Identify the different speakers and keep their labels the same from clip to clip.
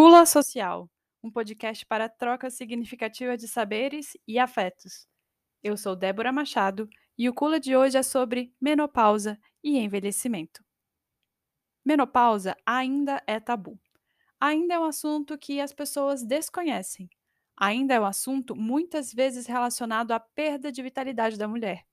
Speaker 1: Cula Social, um podcast para troca significativa de saberes e afetos. Eu sou Débora Machado e o Cula de hoje é sobre menopausa e envelhecimento. Menopausa ainda é tabu. Ainda é um assunto que as pessoas desconhecem. Ainda é um assunto muitas vezes relacionado à perda de vitalidade da mulher.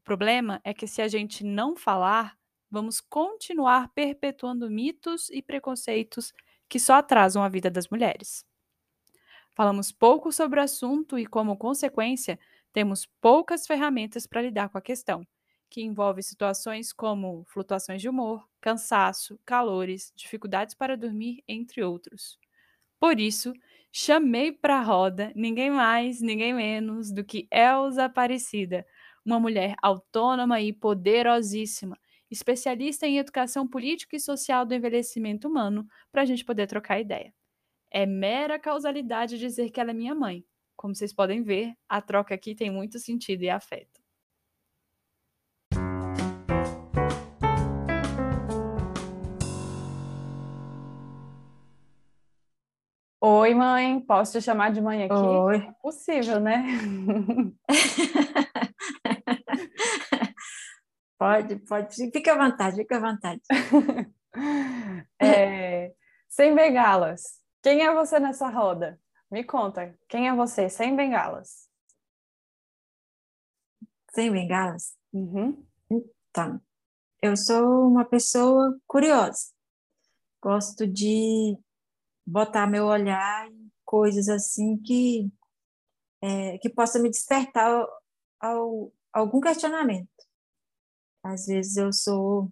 Speaker 1: O problema é que se a gente não falar, vamos continuar perpetuando mitos e preconceitos que só atrasam a vida das mulheres. Falamos pouco sobre o assunto e, como consequência, temos poucas ferramentas para lidar com a questão, que envolve situações como flutuações de humor, cansaço, calores, dificuldades para dormir, entre outros. Por isso, chamei para a roda ninguém mais, ninguém menos do que Elza Aparecida, uma mulher autônoma e poderosíssima, especialista em educação política e social do envelhecimento humano, para a gente poder trocar ideia. É mera causalidade dizer que ela é minha mãe. Como vocês podem ver, a troca aqui tem muito sentido e afeto. Oi, mãe, posso te chamar de mãe aqui?
Speaker 2: Oi.
Speaker 1: É possível, né?
Speaker 2: pode, pode. Fica à vontade, fica à vontade.
Speaker 1: é, sem bengalas, quem é você nessa roda? Me conta, quem é você sem bengalas?
Speaker 2: Sem bengalas?
Speaker 1: Uhum.
Speaker 2: Então, eu sou uma pessoa curiosa. Gosto de botar meu olhar em coisas assim que é, que possa me despertar ao, ao, algum questionamento. Às vezes eu sou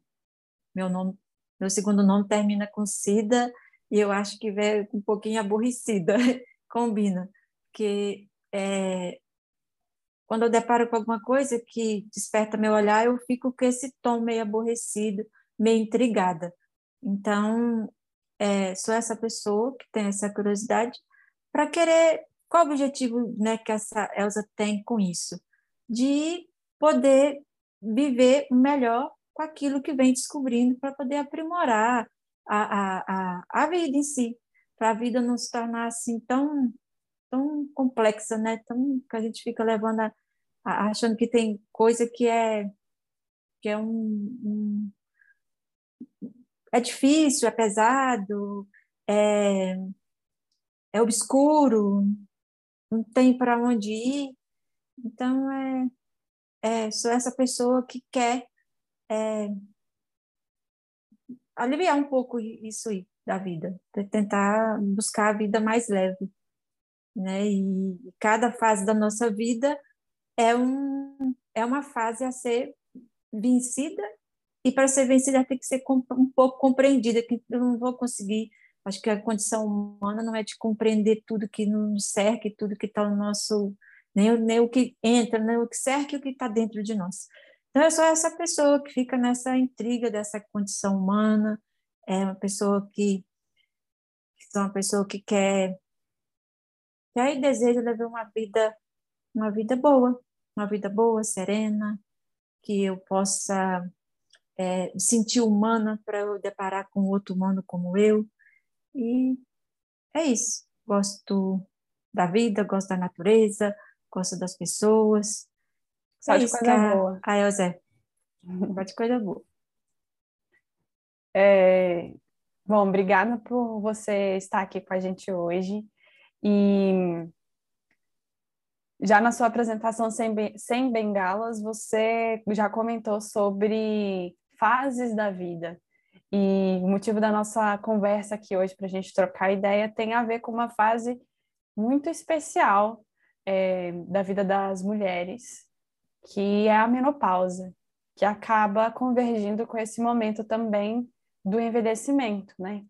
Speaker 2: meu nome, meu segundo nome termina com Cida e eu acho que vai um pouquinho aborrecida, combina, porque é, quando eu deparo com alguma coisa que desperta meu olhar, eu fico com esse tom meio aborrecido, meio intrigada. Então, é, sou essa pessoa que tem essa curiosidade para querer qual o objetivo né, que essa Elsa tem com isso? De poder viver melhor com aquilo que vem descobrindo para poder aprimorar a, a, a, a vida em si, para a vida não se tornar assim tão, tão complexa, né? tão, que a gente fica levando a, a, achando que tem coisa que é, que é um, um é difícil, é pesado, é, é obscuro, não tem para onde ir. Então, é, é, sou essa pessoa que quer é, aliviar um pouco isso aí da vida, tentar buscar a vida mais leve. Né? E cada fase da nossa vida é, um, é uma fase a ser vencida e para ser vencida tem que ser um pouco compreendida, que eu não vou conseguir. Acho que a condição humana não é de compreender tudo que nos cerca, tudo que está no nosso, nem, nem o que entra, nem o que cerca e o que está dentro de nós. Então, eu sou essa pessoa que fica nessa intriga dessa condição humana, é uma pessoa que, sou uma pessoa que quer, que aí deseja levar uma vida, uma vida boa, uma vida boa, serena, que eu possa é, sentir humana para eu deparar com outro humano como eu. E é isso. Gosto da vida, gosto da natureza, gosto das pessoas.
Speaker 1: Só é de coisa a, boa.
Speaker 2: A Elzé. Só de coisa boa.
Speaker 1: É, bom, obrigada por você estar aqui com a gente hoje. E já na sua apresentação sem, sem bengalas, você já comentou sobre fases da vida. E o motivo da nossa conversa aqui hoje, para a gente trocar ideia, tem a ver com uma fase muito especial é, da vida das mulheres, que é a menopausa, que acaba convergindo com esse momento também do envelhecimento, né?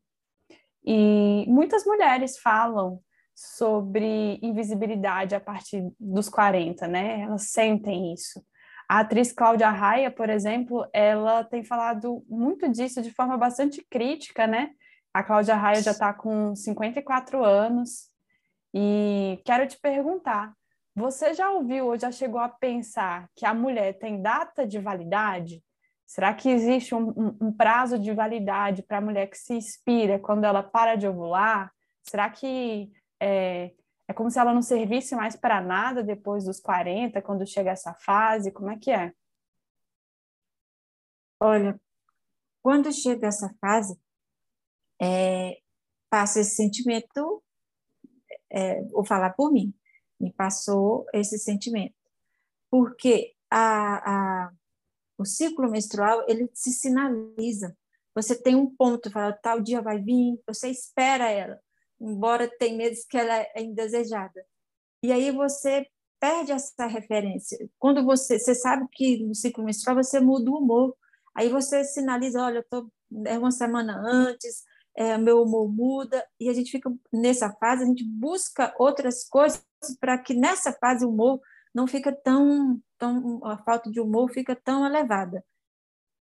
Speaker 1: E muitas mulheres falam sobre invisibilidade a partir dos 40, né? Elas sentem isso. A atriz Cláudia Raia, por exemplo, ela tem falado muito disso de forma bastante crítica, né? A Cláudia Raia já está com 54 anos e quero te perguntar, você já ouviu ou já chegou a pensar que a mulher tem data de validade? Será que existe um, um, prazo de validade para a mulher que se expira quando ela para de ovular? Será que é, é como se ela não servisse mais para nada depois dos 40, quando chega essa fase? Como é que é?
Speaker 2: Olha, quando chega essa fase, é, passa esse sentimento, é, vou falar por mim, me passou esse sentimento. Porque a, a, o ciclo menstrual, ele se sinaliza. Você tem um ponto, fala, tal dia vai vir, você espera ela, embora tem meses que ela é indesejada. E aí você perde essa referência. Quando você, você sabe que no ciclo menstrual você muda o humor, aí você sinaliza, olha, eu tô é uma semana antes, é, meu humor muda, e a gente fica nessa fase, a gente busca outras coisas para que nessa fase o humor não fica tão, tão, a falta de humor fica tão elevada.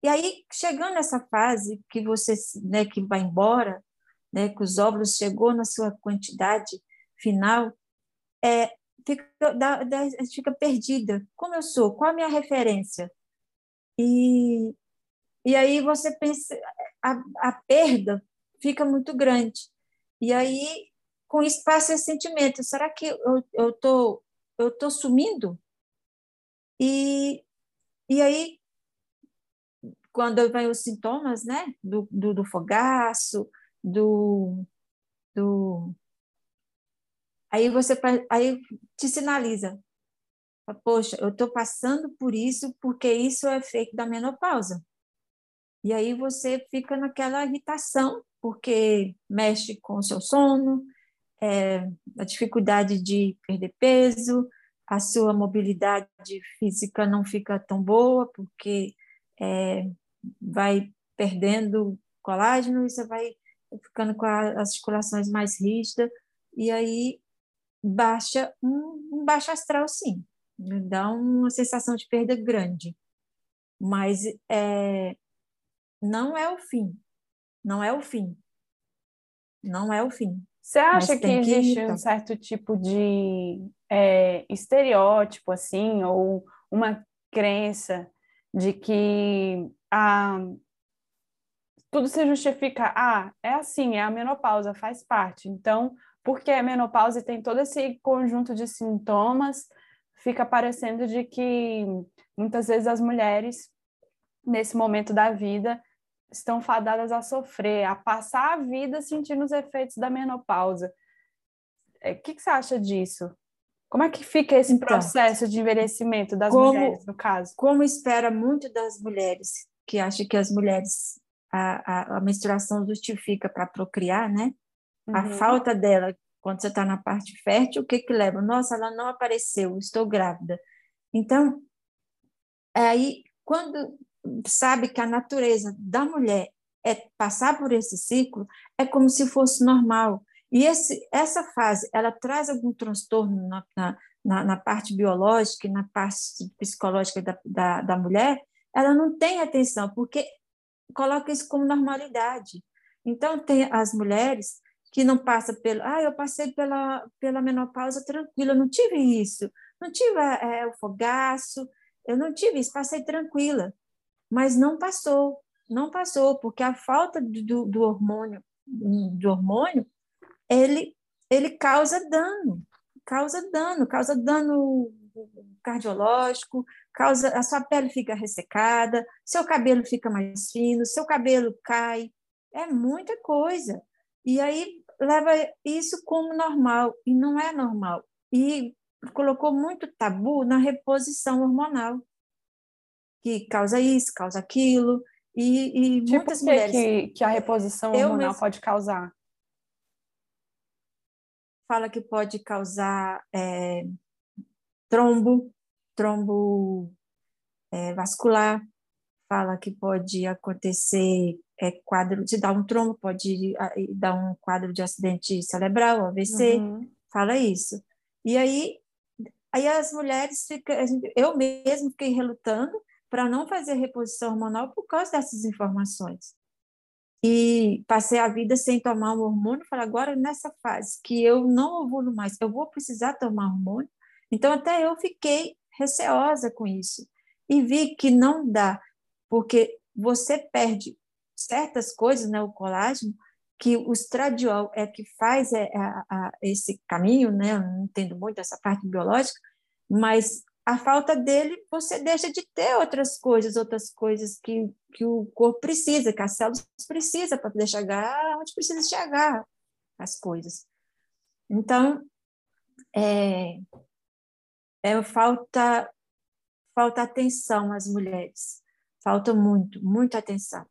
Speaker 2: E aí, chegando nessa fase que você, né, que vai embora, né, que os óvulos chegou na sua quantidade final, é, fica, dá, dá, fica perdida. Como eu sou? Qual a minha referência? E, e aí você pensa, a, a perda fica muito grande. E aí, com isso, passa esse sentimento: será que eu estou eu tô sumindo? E, e aí, quando vem os sintomas né, do, do, do fogaço, do, do. Aí você aí te sinaliza. Poxa, eu estou passando por isso porque isso é efeito da menopausa. E aí você fica naquela irritação porque mexe com o seu sono, é, a dificuldade de perder peso, a sua mobilidade física não fica tão boa, porque é, vai perdendo colágeno e você vai ficando com a, as articulações mais rígidas, e aí baixa um, um baixo astral, sim, dá uma sensação de perda grande, mas é, não é o fim, não é o fim. Não é o fim.
Speaker 1: Você acha que existe que... um certo tipo de é, estereótipo, assim, ou uma crença de que ah, tudo se justifica, ah, é assim, é a menopausa, faz parte. Então, porque é menopausa e tem todo esse conjunto de sintomas, fica parecendo de que muitas vezes as mulheres, nesse momento da vida, estão fadadas a sofrer, a passar a vida sentindo os efeitos da menopausa. O é, que, que você acha disso? Como é que fica esse então, processo de envelhecimento das como, mulheres, no caso?
Speaker 2: Como espera muito das mulheres, que acha que as mulheres, a, a, a menstruação justifica para procriar, né? Uhum. A falta dela, quando você está na parte fértil, o que que leva? Nossa, ela não apareceu, estou grávida. Então, aí, quando sabe que a natureza da mulher é passar por esse ciclo, é como se fosse normal. E esse, essa fase, ela traz algum transtorno na, na, na parte biológica e na parte psicológica da, da, da mulher, ela não tem atenção, porque coloca isso como normalidade. Então, tem as mulheres que não passam pelo. Ah, eu passei pela, pela menopausa tranquila, não tive isso, não tive é, o fogaço, eu não tive isso, passei tranquila mas não passou, não passou, porque a falta do, do hormônio, do hormônio, ele, ele causa dano, causa dano, causa dano cardiológico, causa a sua pele fica ressecada, seu cabelo fica mais fino, seu cabelo cai, é muita coisa. E aí leva isso como normal e não é normal. E colocou muito tabu na reposição hormonal que causa isso, causa aquilo, e, e
Speaker 1: tipo muitas que, mulheres... Que, que a reposição hormonal pode causar?
Speaker 2: Fala que pode causar é, trombo, trombo é, vascular, fala que pode acontecer é, quadro, se dá um trombo, pode dar um quadro de acidente cerebral, AVC, uhum. fala isso. E aí, aí as mulheres ficam, eu mesmo fiquei relutando, para não fazer reposição hormonal por causa dessas informações. E passei a vida sem tomar um hormônio, falei, agora nessa fase que eu não ovulo mais, eu vou precisar tomar hormônio. Então, até eu fiquei receosa com isso. E vi que não dá, porque você perde certas coisas, né, o colágeno, que o estradiol é que faz é, esse caminho, né? Não entendo muito essa parte biológica, mas a falta dele, você deixa de ter outras coisas, outras coisas que, que o corpo precisa, que as células precisam para poder chegar onde precisa chegar as coisas. Então, é, é falta falta atenção às mulheres, falta muito, muita atenção.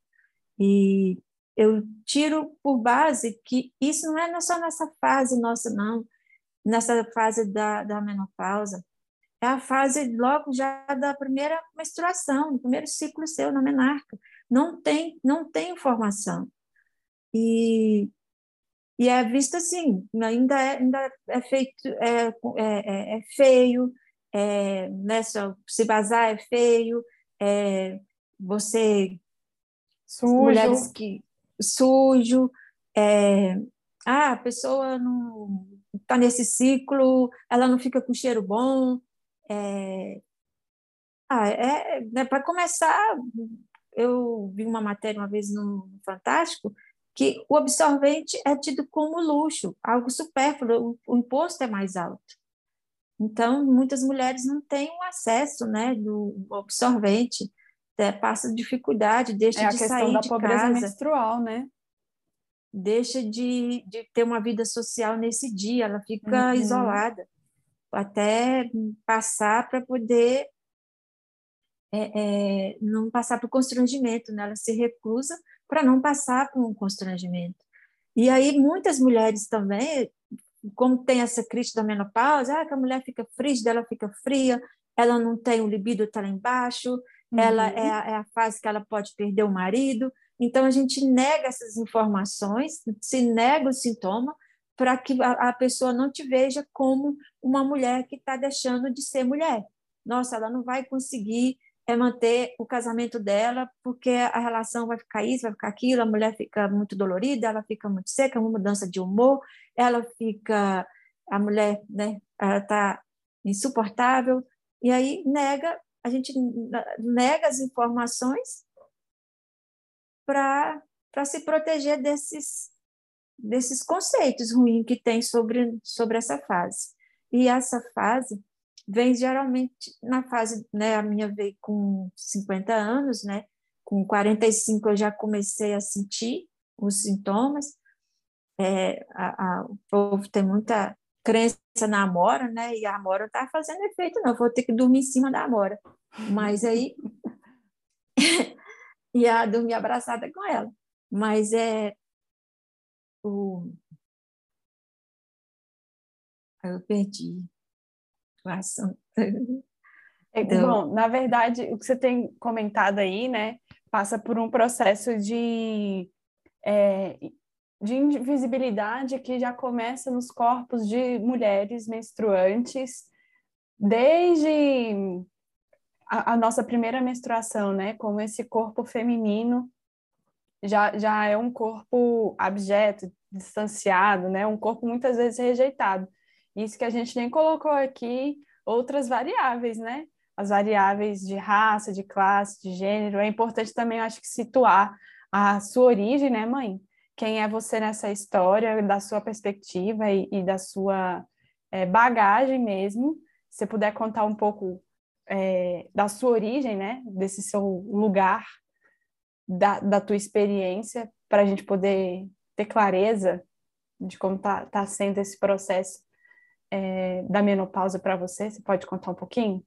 Speaker 2: E eu tiro por base que isso não é só nessa fase nossa, não, nessa fase da, da menopausa, é a fase logo já da primeira menstruação, do primeiro ciclo seu na menarca. Não tem, não tem informação. E, e é visto assim, ainda é, ainda é feito, é, é, é, é feio, é, né, se vazar é feio, é, você
Speaker 1: sujo.
Speaker 2: mulheres que sujo, é, ah, a pessoa não está nesse ciclo, ela não fica com cheiro bom. É, ah, é, né, para começar, eu vi uma matéria uma vez no Fantástico que o absorvente é tido como luxo, algo supérfluo, o, o imposto é mais alto. Então, muitas mulheres não têm o acesso né, do absorvente é, passa dificuldade, deixa
Speaker 1: é
Speaker 2: de sair
Speaker 1: da
Speaker 2: de
Speaker 1: pobreza
Speaker 2: casa,
Speaker 1: menstrual, né?
Speaker 2: deixa de, de ter uma vida social nesse dia, ela fica
Speaker 1: Uhum.
Speaker 2: isolada, até passar para poder é, é, não passar por constrangimento, né? Ela se recusa para não passar por um constrangimento. E aí muitas mulheres também, como tem essa crise da menopausa, ah, que a mulher fica frígida, ela fica fria, ela não tem o libido está lá embaixo, ela
Speaker 1: Uhum.
Speaker 2: é a, é a fase que ela pode perder o marido. Então, a gente nega essas informações, se nega o sintoma, para que a, a pessoa não te veja como uma mulher que está deixando de ser mulher. Nossa, ela não vai conseguir é, manter o casamento dela, porque a relação vai ficar isso, vai ficar aquilo, a mulher fica muito dolorida, ela fica muito seca, uma mudança de humor, ela fica, a mulher, né, está insuportável, e aí nega a gente nega as informações para se proteger desses, desses conceitos ruins que tem sobre, sobre essa fase. E essa fase vem geralmente na fase, né, a minha veio com 50 anos, né, com 45 eu já comecei a sentir os sintomas, é, a, a, o povo tem muita crença na amora, né? E a amora tá fazendo efeito, não. Vou ter que dormir em cima da amora. Mas aí. ia dormir abraçada com ela. Mas é. O... Eu perdi o assunto.
Speaker 1: É, bom, na verdade, o que você tem comentado aí, né, passa por um processo de é, de invisibilidade que já começa nos corpos de mulheres menstruantes, desde a, a, nossa primeira menstruação, né? Como esse corpo feminino já, já é um corpo abjeto, distanciado, né? Um corpo muitas vezes rejeitado. Isso que a gente nem colocou aqui, outras variáveis, né? As variáveis de raça, de classe, de gênero. É importante também, acho que, situar a sua origem, né, mãe? quem é você nessa história, da sua perspectiva e, e da sua é, bagagem mesmo. Se você puder contar um pouco é, da sua origem, né? Desse seu lugar, da, da tua experiência, para a gente poder ter clareza de como está tá sendo esse processo é, da menopausa para você. Você pode contar um pouquinho?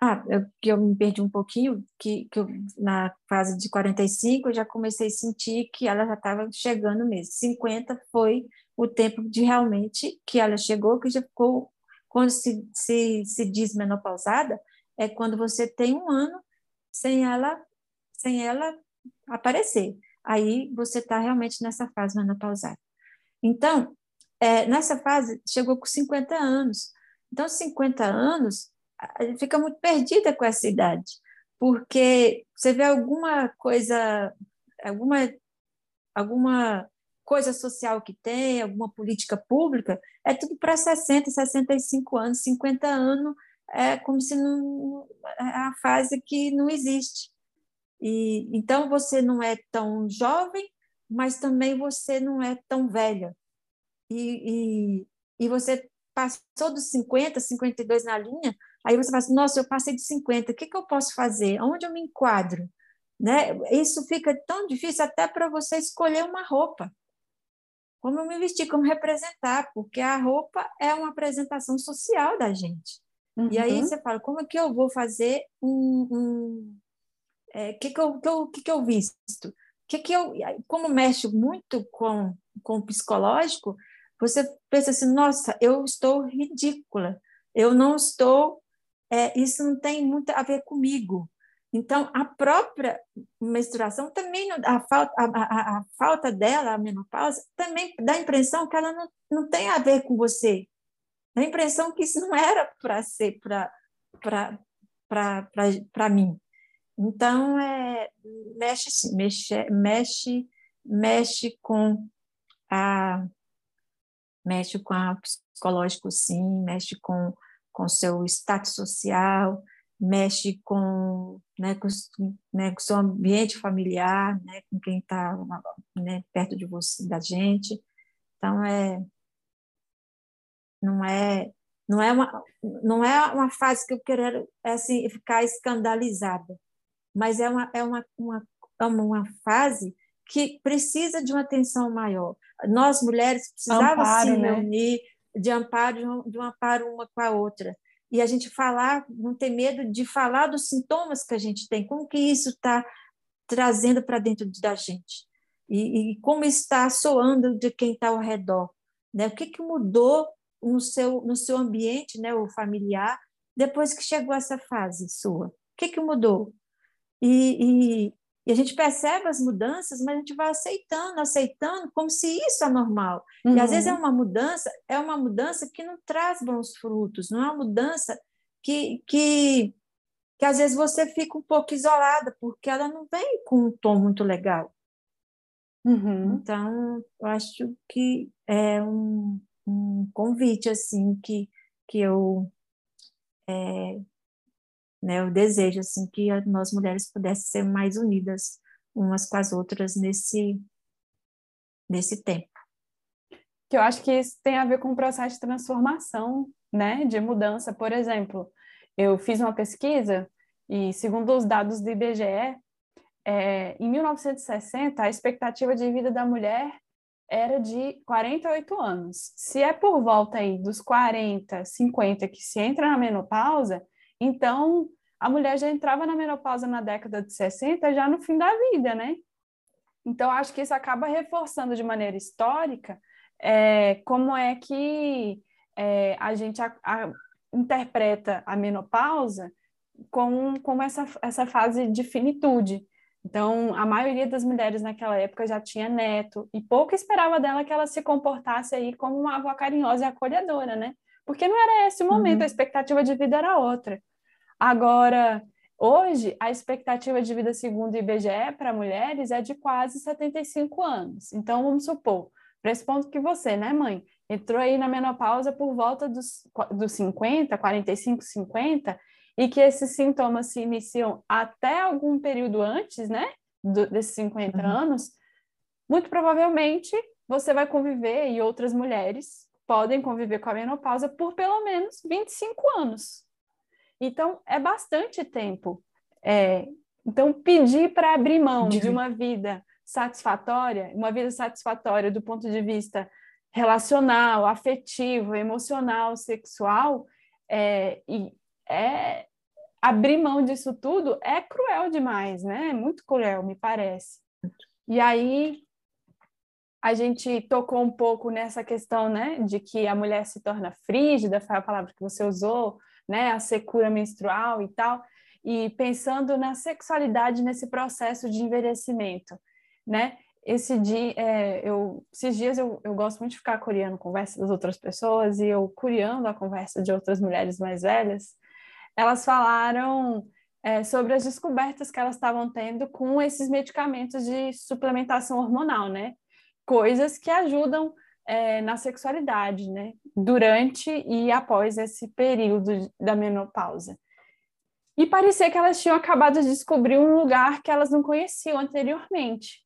Speaker 2: Ah, eu, eu me perdi um pouquinho, que, que eu, na fase de 45 eu já comecei a sentir que ela já estava chegando mesmo. 50 foi o tempo de realmente que ela chegou, que já ficou, quando se, se, se diz menopausada, é quando você tem um ano sem ela, sem ela aparecer. Aí você está realmente nessa fase menopausada. Então, é, nessa fase, chegou com 50 anos. Então, 50 anos fica muito perdida com essa idade, porque você vê alguma coisa, alguma, alguma coisa social que tem, alguma política pública, é tudo para 60, 65 anos, 50 anos, é como se não é a fase que não existe. E então você não é tão jovem, mas também você não é tão velha. E, e, e você passou dos 50, 52 na linha, aí você fala assim, nossa, eu passei de 50, o que, que eu posso fazer? Onde eu me enquadro? Né? Isso fica tão difícil até para você escolher uma roupa. Como eu me vestir, como representar, porque a roupa é uma apresentação social da gente. Uhum. E aí uhum. você fala, como é que eu vou fazer um... um é, que, que, eu, que, eu, que, que eu visto? Que que eu, como mexe muito com, com o psicológico, você pensa assim, nossa, eu estou ridícula, eu não estou, é, isso não tem muito a ver comigo. Então, a própria menstruação também, a falta, a, a, a falta dela, a menopausa, também dá a impressão que ela não, não tem a ver com você. Dá a impressão que isso não era para ser para mim. Então, é, mexe, mexe, mexe, mexe com a mexe com o psicológico, sim, mexe com com seu status social, mexe com, né, com, né, com seu ambiente familiar, né, com quem está né, perto de você, da gente. Então é não é não é uma não é uma fase que eu quero assim ficar escandalizada, mas é uma é uma, uma, é uma fase que precisa de uma atenção maior. Nós, mulheres, precisávamos se né? reunir de amparo, de um, de um amparo uma com a outra. E a gente falar, não ter medo de falar dos sintomas que a gente tem, como que isso está trazendo para dentro da gente. E, e, como está soando de quem está ao redor. Né? O que, que mudou no seu, no seu ambiente, né, o familiar, depois que chegou essa fase sua? O que, que mudou? E, e, e a gente percebe as mudanças, mas a gente vai aceitando, aceitando, como se isso é normal. Uhum. E às vezes é uhum. uma mudança, é uma mudança que não traz bons frutos, não é uma mudança que, que, que às vezes você fica um pouco isolada, porque ela não vem com um tom muito legal. Uhum. Então, eu acho que é um, um convite assim que, que eu é, né? Eu desejo assim que nós mulheres pudéssemos ser mais unidas umas com as outras nesse nesse tempo.
Speaker 1: Que eu acho que isso tem a ver com o processo de transformação, né? De mudança, por exemplo, eu fiz uma pesquisa e segundo os dados do IBGE, é, em 1960 a expectativa de vida da mulher era de 48 anos. Se é por volta aí dos 40, 50 que se entra na menopausa, então, a mulher já entrava na menopausa na década de 60, já no fim da vida, né? Então, acho que isso acaba reforçando de maneira histórica é, como é que é, a gente a, a, interpreta a menopausa como, como essa, essa fase de finitude. Então, a maioria das mulheres naquela época já tinha neto, e pouco esperava dela que ela se comportasse aí como uma avó carinhosa e acolhedora, né? Porque não era esse o momento, uhum. a expectativa de vida era outra. Agora, hoje, a expectativa de vida segundo o IBGE para mulheres é de quase 75 anos. Então, vamos supor, para esse ponto que você, né, mãe, entrou aí na menopausa por volta dos, dos 50, 45, 50, e que esses sintomas se iniciam até algum período antes, né, do, desses 50 uhum. anos, muito provavelmente você vai conviver e outras mulheres podem conviver com a menopausa por pelo menos 25 anos. Então, é bastante tempo. É, então, pedir para abrir mão de uma vida satisfatória, uma vida satisfatória do ponto de vista relacional, afetivo, emocional, sexual, é, e é abrir mão disso tudo é cruel demais, né? É muito cruel, me parece. E aí a gente tocou um pouco nessa questão, né, de que a mulher se torna frígida, foi a palavra que você usou, né, a secura menstrual e tal, e pensando na sexualidade nesse processo de envelhecimento, né? Esse dia, é, eu, esses dias eu, eu gosto muito de ficar curiando conversa das outras pessoas e eu curiando a conversa de outras mulheres mais velhas, elas falaram é, sobre as descobertas que elas estavam tendo com esses medicamentos de suplementação hormonal, né? Coisas que ajudam é, na sexualidade, né? Durante e após esse período da menopausa. E parecia que elas tinham acabado de descobrir um lugar que elas não conheciam anteriormente.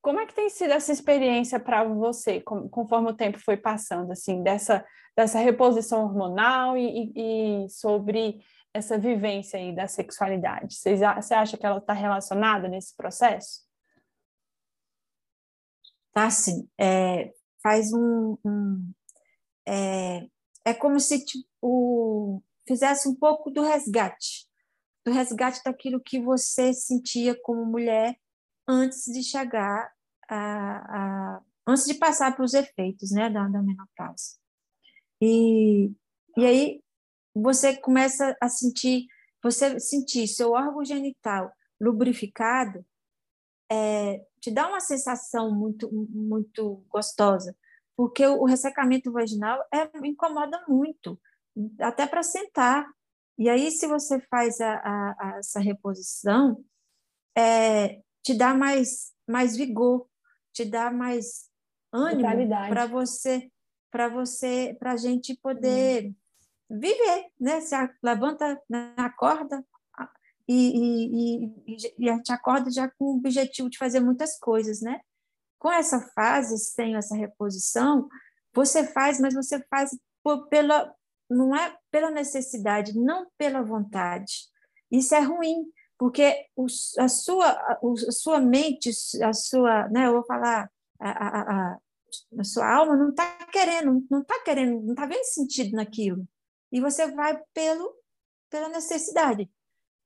Speaker 1: como é que tem sido essa experiência para você, conforme o tempo foi passando, assim, dessa, dessa reposição hormonal e, e, e sobre essa vivência aí da sexualidade? Você, acha que ela está relacionada nesse processo?
Speaker 2: Tá, sim. É, faz um, um é, é como se tipo, fizesse um pouco do resgate, do resgate daquilo que você sentia como mulher antes de chegar a, a antes de passar para os efeitos, né, da, da menopausa. E, e aí você começa a sentir, você sentir seu órgão genital lubrificado, é, te dá uma sensação muito muito gostosa, porque o ressecamento vaginal é, incomoda muito, até para sentar. E aí, se você faz a, a, a essa reposição, é, te dá mais, mais vigor, te dá mais ânimo para você, para você, para a gente poder hum. viver, né? Se levanta, acorda e, e, e, e a gente acorda já com o objetivo de fazer muitas coisas, né? Com essa fase, sem essa reposição, você faz, mas você faz por, pela, não é pela necessidade, não pela vontade. Isso é ruim, porque o, a, sua, a, sua mente, a sua, né, eu vou falar, a, a, a sua alma não está querendo, não está querendo, não está vendo sentido naquilo. E você vai pelo, pela necessidade.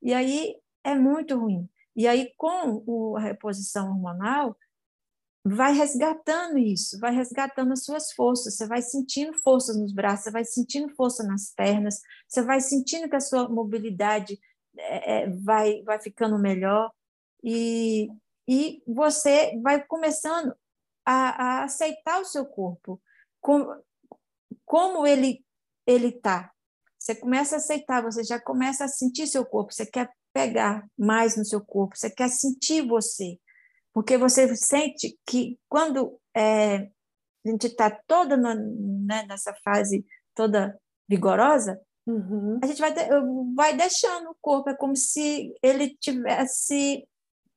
Speaker 2: E aí é muito ruim. E aí, com o, a reposição hormonal, vai resgatando isso, vai resgatando as suas forças, você vai sentindo forças nos braços, você vai sentindo força nas pernas, você vai sentindo que a sua mobilidade é, é, vai, vai ficando melhor e, e você vai começando a, a aceitar o seu corpo, como, como ele ele está. Você começa a aceitar, você já começa a sentir seu corpo, você quer pegar mais no seu corpo, você quer sentir você porque você sente que quando é, a gente está toda no, né, nessa fase toda vigorosa, uhum. a gente vai, vai deixando o corpo, é como se ele tivesse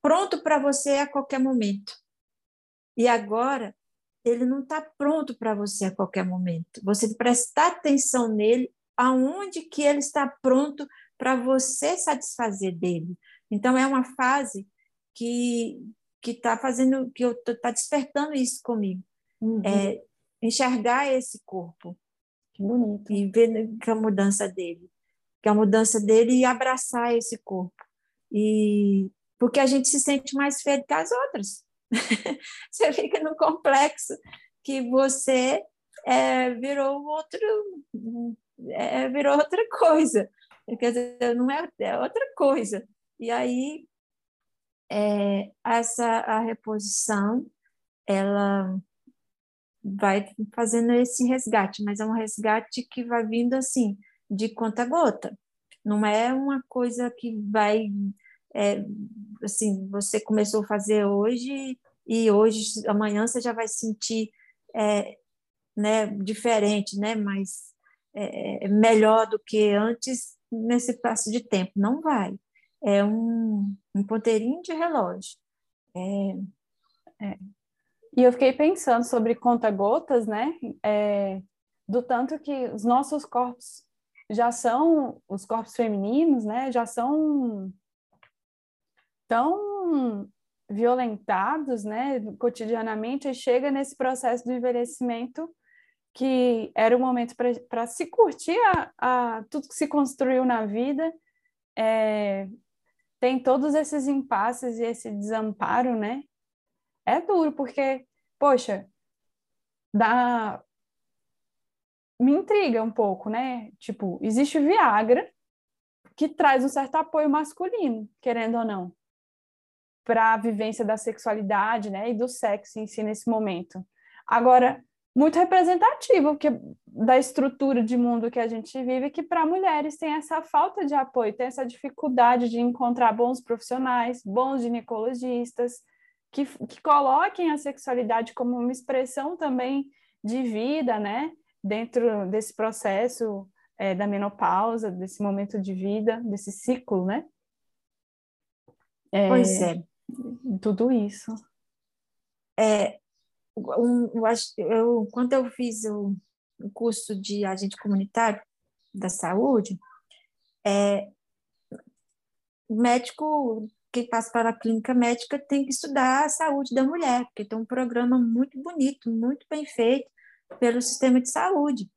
Speaker 2: pronto para você a qualquer momento. E agora ele não está pronto para você a qualquer momento. Você prestar atenção nele, aonde que ele está pronto para você satisfazer dele. Então é uma fase que que está fazendo, que eu está despertando isso comigo. Uhum. É, enxergar esse corpo.
Speaker 1: Que bonito.
Speaker 2: E ver que a mudança dele. Que a mudança dele e abraçar esse corpo. E porque a gente se sente mais feio que as outras. você fica no complexo que você é, virou outro é, virou outra coisa quer dizer não é, é outra coisa e aí é, essa a reposição ela vai fazendo esse resgate, mas é um resgate que vai vindo assim de conta gota. Não é uma coisa que vai é, assim você começou a fazer hoje e hoje amanhã você já vai sentir é, né diferente, né? Mas é, é melhor do que antes nesse passo de tempo. Não vai é um, um ponteirinho de relógio. É,
Speaker 1: é. E eu fiquei pensando sobre conta-gotas, né? É, do tanto que os nossos corpos já são, os corpos femininos, né? Já são tão violentados, né? Cotidianamente, e chega nesse processo do envelhecimento que era o momento para se curtir a, a, tudo que se construiu na vida, é, tem todos esses impasses e esse desamparo, né? É duro, porque, poxa, dá. Me intriga um pouco, né? Tipo, existe Viagra que traz um certo apoio masculino, querendo ou não, para a vivência da sexualidade, né? E do sexo em si nesse momento. Agora, muito representativo que, da estrutura de mundo que a gente vive, que para mulheres tem essa falta de apoio, tem essa dificuldade de encontrar bons profissionais, bons ginecologistas, que, que coloquem a sexualidade como uma expressão também de vida, né? Dentro desse processo é, da menopausa, desse momento de vida, desse ciclo, né?
Speaker 2: É, pois é.
Speaker 1: Tudo isso.
Speaker 2: é, um, eu, quando eu fiz o, o curso de agente comunitário da saúde, é, médico que passa para a clínica médica tem que estudar a saúde da mulher, porque tem um programa muito bonito, muito bem feito pelo sistema de saúde.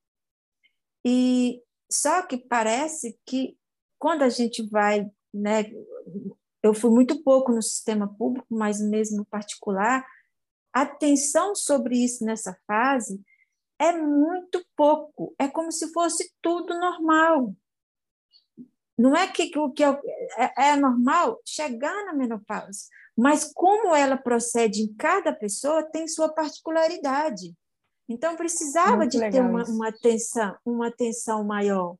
Speaker 2: E só que parece que quando a gente vai, né, eu fui muito pouco no sistema público, mas mesmo no particular, atenção sobre isso nessa fase é muito pouco, é como se fosse tudo normal. Não é que o que é, é, é normal chegar na menopausa, mas como ela procede em cada pessoa tem sua particularidade. Então precisava Muito de ter uma, uma, atenção, uma atenção maior.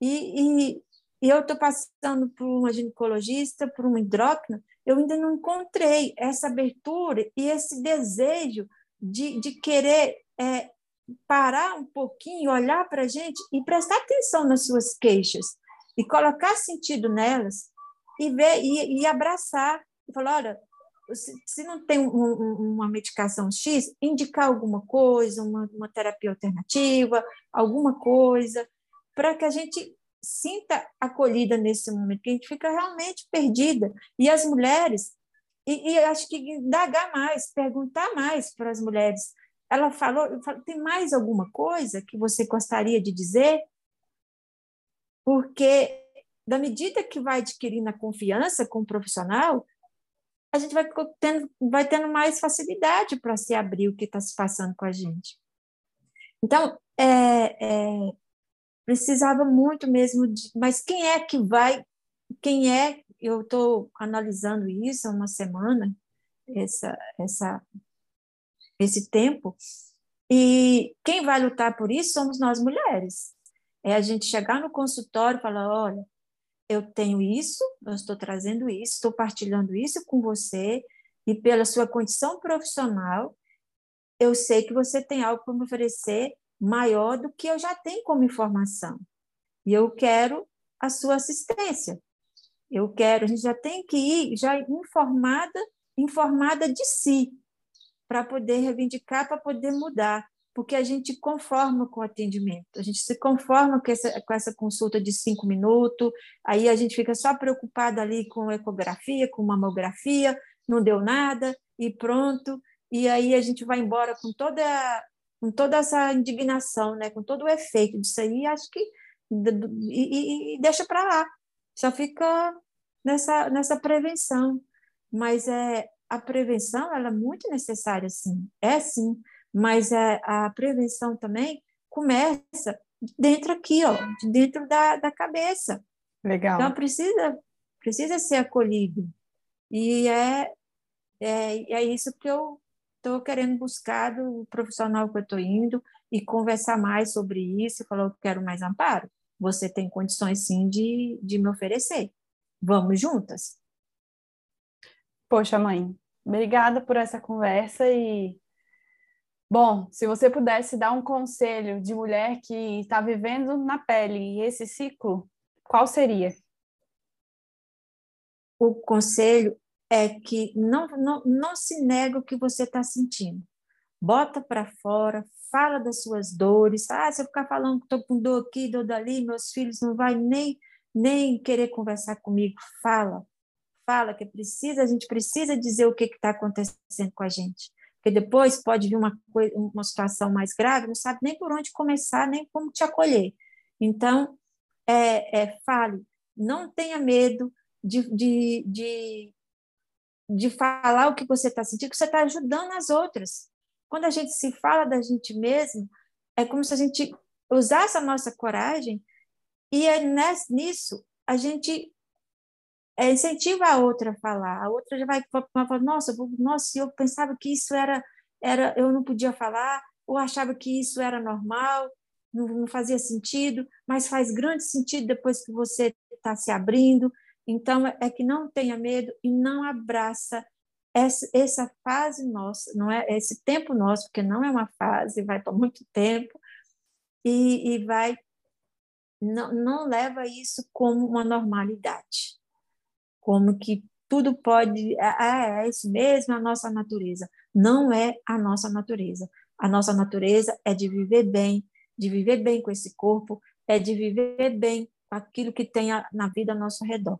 Speaker 2: E, e, e eu estou passando por uma ginecologista, por uma endócrina, eu ainda não encontrei essa abertura e esse desejo de, de querer é, parar um pouquinho, olhar para a gente e prestar atenção nas suas queixas e colocar sentido nelas e ver e, e abraçar e falar, olha, se, se não tem um, um, uma medicação X, indicar alguma coisa, uma, uma terapia alternativa, alguma coisa, para que a gente sinta acolhida nesse momento, que a gente fica realmente perdida. E as mulheres, e, e acho que indagar mais, perguntar mais para as mulheres. Ela falou, tem mais alguma coisa que você gostaria de dizer? porque da medida que vai adquirindo a confiança com o profissional, a gente vai tendo, vai tendo mais facilidade para se abrir o que está se passando com a gente. Então, é, é, precisava muito mesmo de. Mas quem é que vai. Quem é. Eu estou analisando isso há uma semana, essa, essa, esse tempo, e quem vai lutar por isso somos nós mulheres. É a gente chegar no consultório e falar: olha, eu tenho isso, eu estou trazendo isso, estou partilhando isso com você, e pela sua condição profissional, eu sei que você tem algo para me oferecer maior do que eu já tenho como informação. E eu quero a sua assistência. Eu quero, a gente já tem que ir já informada, informada de si, para poder reivindicar, para poder mudar porque a gente conforma com o atendimento, a gente se conforma com essa, com essa consulta de cinco minutos, aí a gente fica só preocupada ali com ecografia, com mamografia, não deu nada e pronto, e aí a gente vai embora com toda, com toda essa indignação, né? com todo o efeito disso aí, acho que e, e, e deixa para lá, só fica nessa, nessa prevenção, mas é, a prevenção ela é muito necessária, sim, é sim, mas a, a prevenção também começa dentro aqui, ó, dentro da, da cabeça.
Speaker 1: Legal.
Speaker 2: Então precisa precisa ser acolhido e é é, é isso que eu estou querendo buscar do profissional que eu estou indo e conversar mais sobre isso. Falou que quero mais amparo. Você tem condições sim de, de me oferecer. Vamos juntas.
Speaker 1: Poxa, mãe, obrigada por essa conversa e Bom, se você pudesse dar um conselho de mulher que está vivendo na pele esse ciclo, qual seria?
Speaker 2: O conselho é que não, não, não se nega o que você está sentindo. Bota para fora, fala das suas dores. Ah, se eu ficar falando que estou com dor aqui, dor dali, meus filhos não vai nem, nem querer conversar comigo. Fala, fala que precisa, a gente precisa dizer o que está acontecendo com a gente porque depois pode vir uma, uma situação mais grave, não sabe nem por onde começar, nem como te acolher. Então, é, é fale, não tenha medo de, de, de, de falar o que você está sentindo, que você está ajudando as outras. Quando a gente se fala da gente mesmo, é como se a gente usasse a nossa coragem e é nisso a gente é, incentiva a outra a falar. A outra já vai falar, nossa, nossa, eu pensava que isso era, era, eu não podia falar, ou achava que isso era normal, não, não fazia sentido, mas faz grande sentido depois que você está se abrindo. Então, é que não tenha medo e não abraça essa, essa fase nossa, não é esse tempo nosso, porque não é uma fase, vai tomar muito tempo, e, e vai não, não leva isso como uma normalidade como que tudo pode, é, é isso mesmo, é a nossa natureza. Não é a nossa natureza. A nossa natureza é de viver bem, de viver bem com esse corpo, é de viver bem com aquilo que tem na vida ao nosso redor.